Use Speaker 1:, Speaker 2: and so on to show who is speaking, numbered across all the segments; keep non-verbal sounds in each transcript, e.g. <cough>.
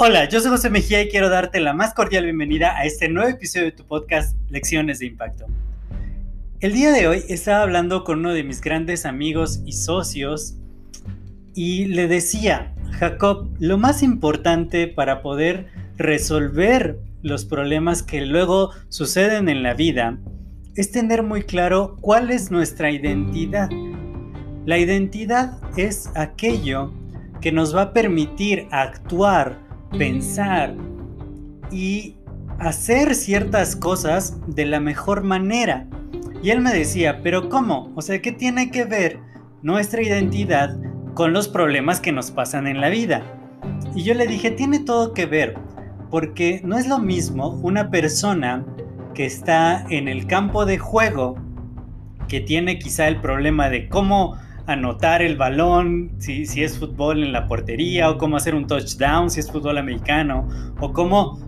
Speaker 1: Hola, yo soy José Mejía y quiero darte la más cordial bienvenida a este nuevo episodio de tu podcast Lecciones de Impacto. El día de hoy estaba hablando con uno de mis grandes amigos y socios y le decía, Jacob, lo más importante para poder resolver los problemas que luego suceden en la vida es tener muy claro cuál es nuestra identidad. La identidad es aquello que nos va a permitir actuar, pensar y hacer ciertas cosas de la mejor manera. Y él me decía, pero ¿cómo? O sea, ¿qué tiene que ver nuestra identidad con los problemas que nos pasan en la vida? Y yo le dije, tiene todo que ver, porque no es lo mismo una persona que está en el campo de juego, que tiene quizá el problema de cómo anotar el balón, si, si es fútbol en la portería, o cómo hacer un touchdown, si es fútbol americano, o cómo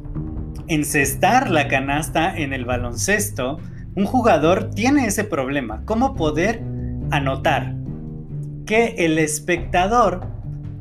Speaker 1: encestar la canasta en el baloncesto, un jugador tiene ese problema, cómo poder anotar. Que el espectador,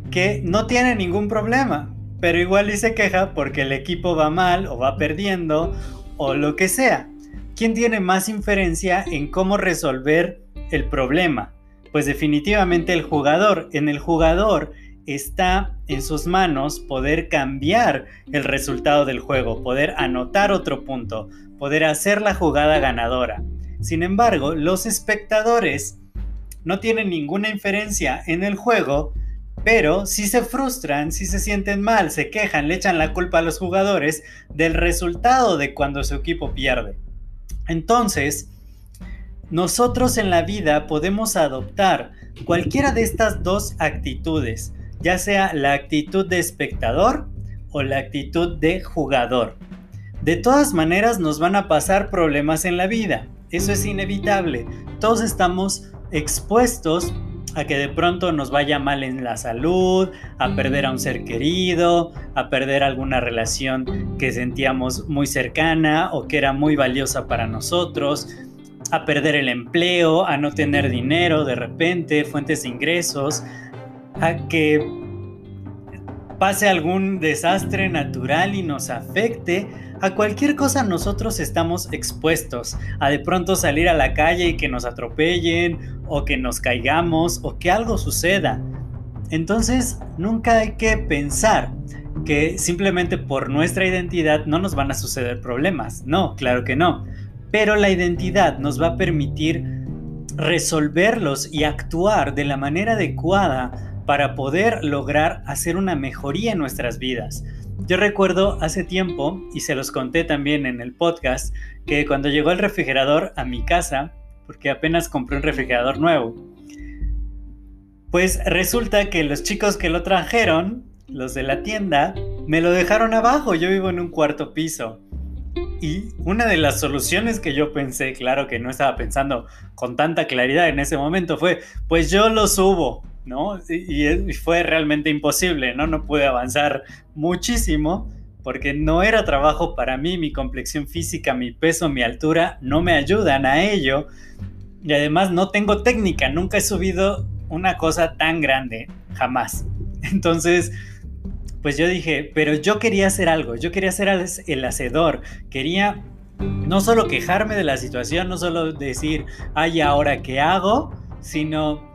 Speaker 1: que no tiene ningún problema, pero igual y se queja porque el equipo va mal o va perdiendo o lo que sea. ¿Quién tiene más inferencia en cómo resolver el problema? Pues definitivamente el jugador. En el jugador está en sus manos poder cambiar el resultado del juego, poder anotar otro punto, poder hacer la jugada ganadora. Sin embargo, los espectadores no tienen ninguna inferencia en el juego, pero si se frustran, si se sienten mal, se quejan, le echan la culpa a los jugadores del resultado de cuando su equipo pierde. Entonces, nosotros en la vida podemos adoptar cualquiera de estas dos actitudes, ya sea la actitud de espectador o la actitud de jugador. De todas maneras nos van a pasar problemas en la vida, eso es inevitable. Todos estamos expuestos a que de pronto nos vaya mal en la salud, a perder a un ser querido, a perder alguna relación que sentíamos muy cercana o que era muy valiosa para nosotros, a perder el empleo, a no tener dinero de repente, fuentes de ingresos, a que pase algún desastre natural y nos afecte, a cualquier cosa nosotros estamos expuestos, a de pronto salir a la calle y que nos atropellen, o que nos caigamos, o que algo suceda. Entonces, nunca hay que pensar que simplemente por nuestra identidad no nos van a suceder problemas. No, claro que no pero la identidad nos va a permitir resolverlos y actuar de la manera adecuada para poder lograr hacer una mejoría en nuestras vidas. Yo recuerdo hace tiempo, y se los conté también en el podcast, que cuando llegó el refrigerador a mi casa, porque apenas compré un refrigerador nuevo, pues resulta que los chicos que lo trajeron, los de la tienda, me lo dejaron abajo, yo vivo en un cuarto piso. Y una de las soluciones que yo pensé, claro que no estaba pensando con tanta claridad en ese momento, fue, pues yo lo subo, ¿no? Y, fue realmente imposible, ¿no? No pude avanzar muchísimo porque no era trabajo para mí, mi complexión física, mi peso, mi altura no me ayudan a ello. Y además no tengo técnica, nunca he subido una cosa tan grande, jamás. <laughs> Entonces, pues yo dije, pero yo quería hacer algo, yo quería ser el hacedor, quería no solo quejarme de la situación, no solo decir, ay, ahora qué hago, sino,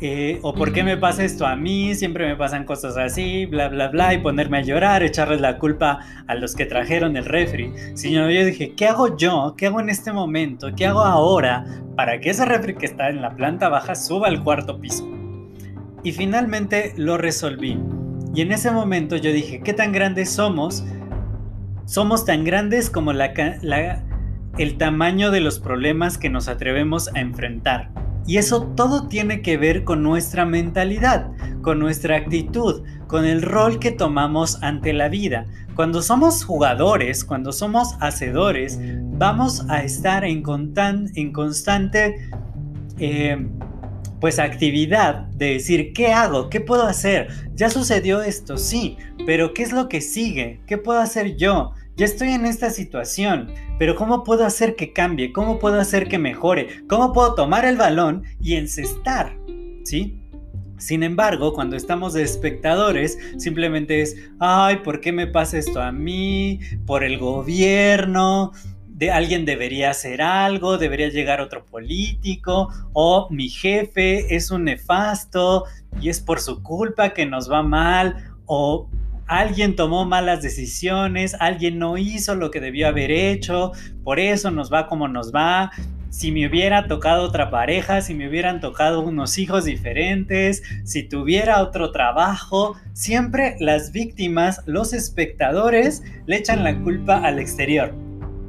Speaker 1: eh, o por qué me pasa esto a mí, siempre me pasan cosas así, bla, bla, bla, y ponerme a llorar, echarles la culpa a los que trajeron el refri, sino yo dije, ¿qué hago yo? ¿Qué hago en este momento? ¿Qué hago ahora para que ese refri que está en la planta baja suba al cuarto piso? Y finalmente lo resolví. Y en ese momento yo dije, ¿qué tan grandes somos? Somos tan grandes como la, el tamaño de los problemas que nos atrevemos a enfrentar. Y eso todo tiene que ver con nuestra mentalidad, con nuestra actitud, con el rol que tomamos ante la vida. Cuando somos jugadores, cuando somos hacedores, vamos a estar en, en constante eh, pues actividad de decir, ¿qué hago? ¿Qué puedo hacer? Ya sucedió esto, sí, pero ¿qué es lo que sigue? ¿Qué puedo hacer yo? Ya estoy en esta situación, pero ¿cómo puedo hacer que cambie? ¿Cómo puedo hacer que mejore? ¿Cómo puedo tomar el balón y encestar? ¿Sí? Sin embargo, cuando estamos de espectadores, simplemente es, ay, ¿por qué me pasa esto a mí? Por el gobierno, de alguien debería hacer algo, debería llegar otro político, o mi jefe es un nefasto y es por su culpa que nos va mal, o alguien tomó malas decisiones, alguien no hizo lo que debió haber hecho, por eso nos va como nos va. Si me hubiera tocado otra pareja, si me hubieran tocado unos hijos diferentes, si tuviera otro trabajo, siempre las víctimas, los espectadores, le echan la culpa al exterior,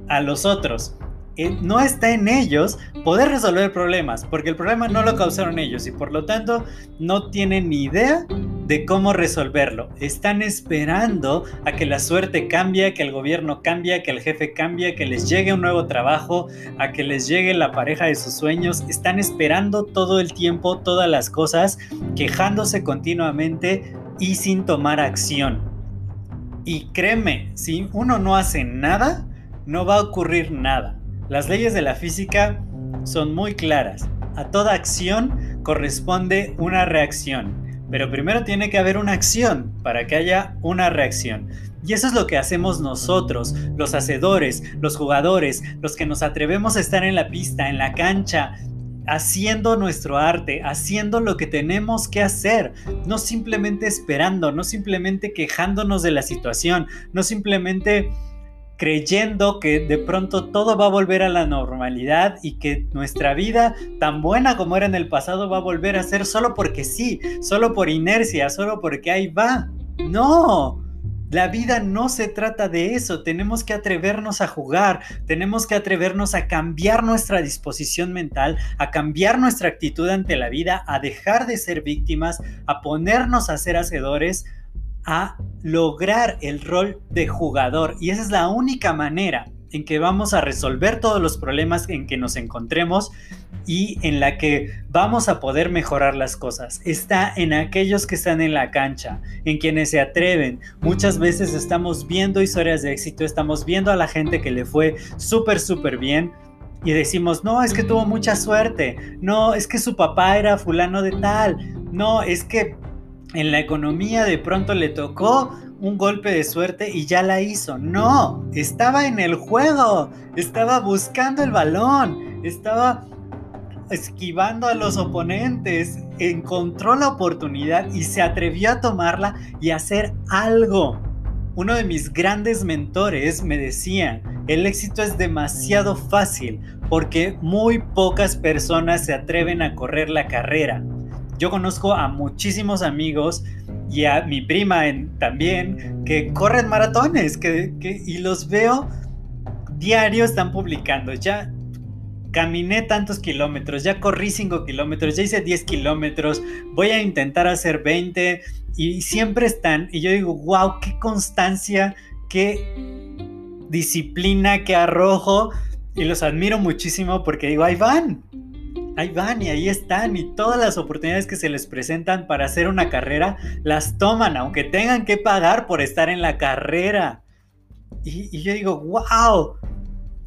Speaker 1: a los otros. Eh, no está en ellos poder resolver problemas, porque el problema no lo causaron ellos y por lo tanto no tienen ni idea de cómo resolverlo. Están esperando a que la suerte cambie, que el gobierno cambie, que el jefe cambie, que les llegue un nuevo trabajo, a que les llegue la pareja de sus sueños. Están esperando todo el tiempo todas las cosas, quejándose continuamente y sin tomar acción. Y créeme, si uno no hace nada, no va a ocurrir nada. Las leyes de la física son muy claras. A toda acción corresponde una reacción. Pero primero tiene que haber una acción para que haya una reacción. Y eso es lo que hacemos nosotros, los hacedores, los jugadores, los que nos atrevemos a estar en la pista, en la cancha, haciendo nuestro arte, haciendo lo que tenemos que hacer, no simplemente esperando, no simplemente quejándonos de la situación, no simplemente creyendo que de pronto todo va a volver a la normalidad y que nuestra vida, tan buena como era en el pasado, va a volver a ser solo porque sí, solo por inercia, solo porque ahí va. No, la vida no se trata de eso, tenemos que atrevernos a jugar, tenemos que atrevernos a cambiar nuestra disposición mental, a cambiar nuestra actitud ante la vida, a dejar de ser víctimas, a ponernos a ser hacedores, a lograr el rol de jugador. Y esa es la única manera en que vamos a resolver todos los problemas en que nos encontremos y en la que vamos a poder mejorar las cosas. Está en aquellos que están en la cancha, en quienes se atreven. Muchas veces estamos viendo historias de éxito, estamos viendo a la gente que le fue súper, súper bien. Y decimos, no, es que tuvo mucha suerte. No, es que su papá era fulano de tal. No, es que en la economía de pronto le tocó un golpe de suerte y ya la hizo. No, estaba en el juego, estaba buscando el balón, estaba esquivando a los oponentes, encontró la oportunidad y se atrevió a tomarla y hacer algo. Uno de mis grandes mentores me decía, el éxito es demasiado fácil porque muy pocas personas se atreven a correr la carrera. Yo conozco a muchísimos amigos y a mi prima también que corren maratones que, y los veo diario están publicando. Ya caminé tantos kilómetros, ya corrí 5 kilómetros, ya hice 10 kilómetros, voy a intentar hacer 20 y siempre están. Y yo digo, wow, qué constancia, qué disciplina, qué arrojo. Y los admiro muchísimo porque digo, ahí van, ahí van y ahí están y todas las oportunidades que se les presentan para hacer una carrera las toman, aunque tengan que pagar por estar en la carrera. Y, yo digo, wow.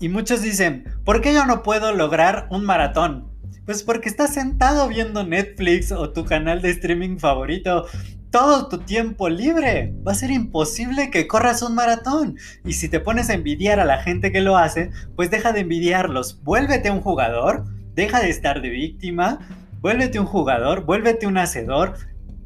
Speaker 1: Y muchos dicen, ¿por qué yo no puedo lograr un maratón? Pues porque estás sentado viendo Netflix o tu canal de streaming favorito todo tu tiempo libre. Va a ser imposible que corras un maratón. Y si te pones a envidiar a la gente que lo hace, pues deja de envidiarlos. Vuélvete un jugador Deja de estar de víctima, vuélvete un jugador, vuélvete un hacedor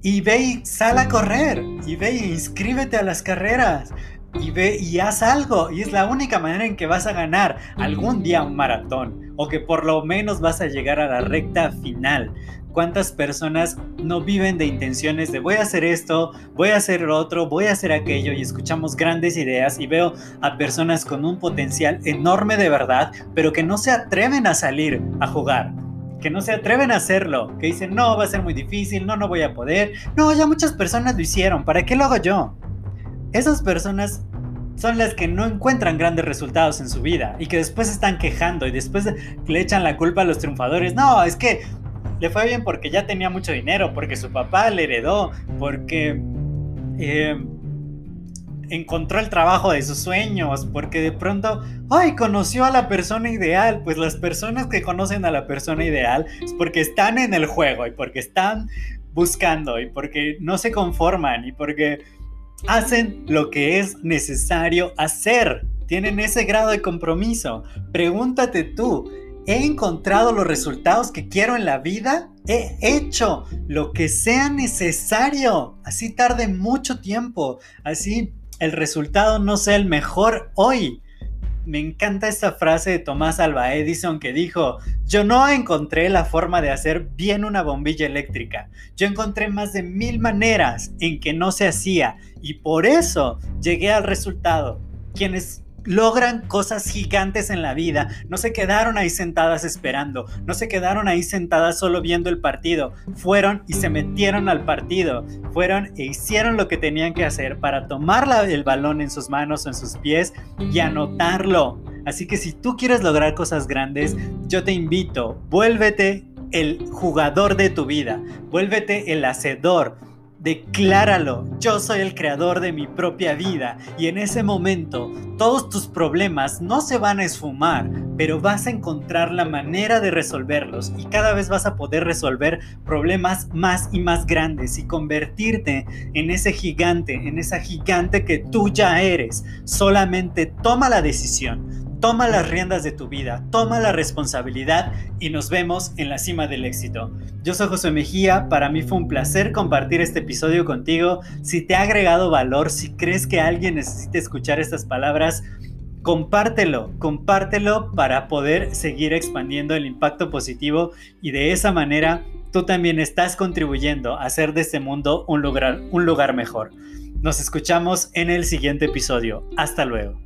Speaker 1: y ve y sal a correr y ve y inscríbete a las carreras y ve y haz algo y es la única manera en que vas a ganar algún día un maratón o que por lo menos vas a llegar a la recta final. cuántas personas no viven de intenciones de voy a hacer esto, voy a hacer lo otro, voy a hacer aquello y escuchamos grandes ideas y veo a personas con un potencial enorme de verdad, pero que no se atreven a salir a jugar que no se atreven a hacerlo, que dicen, no, va a ser muy difícil, no, no voy a poder, no, ya muchas personas lo hicieron, ¿para qué lo hago yo? Esas personas son las que no encuentran grandes resultados en su vida y que después están quejando y después le echan la culpa a los triunfadores. No, es que le fue bien porque ya tenía mucho dinero, porque su papá le heredó, porque eh, encontró el trabajo de sus sueños, porque de pronto, ay, conoció a la persona ideal. Pues las personas que conocen a la persona ideal es porque están en el juego y porque están buscando y porque no se conforman y porque hacen lo que es necesario hacer. Tienen ese grado de compromiso. Pregúntate tú, ¿he encontrado los resultados que quiero en la vida? He hecho lo que sea necesario. Así tarde mucho tiempo. Así el resultado no sea el mejor hoy. Me encanta esta frase de Tomás Alba Edison que dijo, yo no encontré la forma de hacer bien una bombilla eléctrica, yo encontré más de mil maneras en que no se hacía y por eso llegué al resultado. Quienes logran cosas gigantes en la vida. No se quedaron ahí sentadas esperando, no se quedaron ahí sentadas solo viendo el partido. Fueron y se metieron al partido. Fueron e hicieron lo que tenían que hacer para tomar el balón en sus manos o en sus pies y anotarlo. Así que si tú quieres lograr cosas grandes, yo te invito, vuélvete el jugador de tu vida, vuélvete el hacedor, Decláralo, yo soy el creador de mi propia vida y en ese momento todos tus problemas no se van a esfumar, pero vas a encontrar la manera de resolverlos y cada vez vas a poder resolver problemas más y más grandes y convertirte en ese gigante, en esa gigante que tú ya eres. Solamente toma la decisión, Toma las riendas de tu vida, toma la responsabilidad y nos vemos en la cima del éxito. Yo soy José Mejía, para mí fue un placer compartir este episodio contigo. Si te ha agregado valor, si crees que alguien necesita escuchar estas palabras, compártelo, compártelo para poder seguir expandiendo el impacto positivo y de esa manera tú también estás contribuyendo a hacer de este mundo un lugar, un lugar mejor. Nos escuchamos en el siguiente episodio. Hasta luego.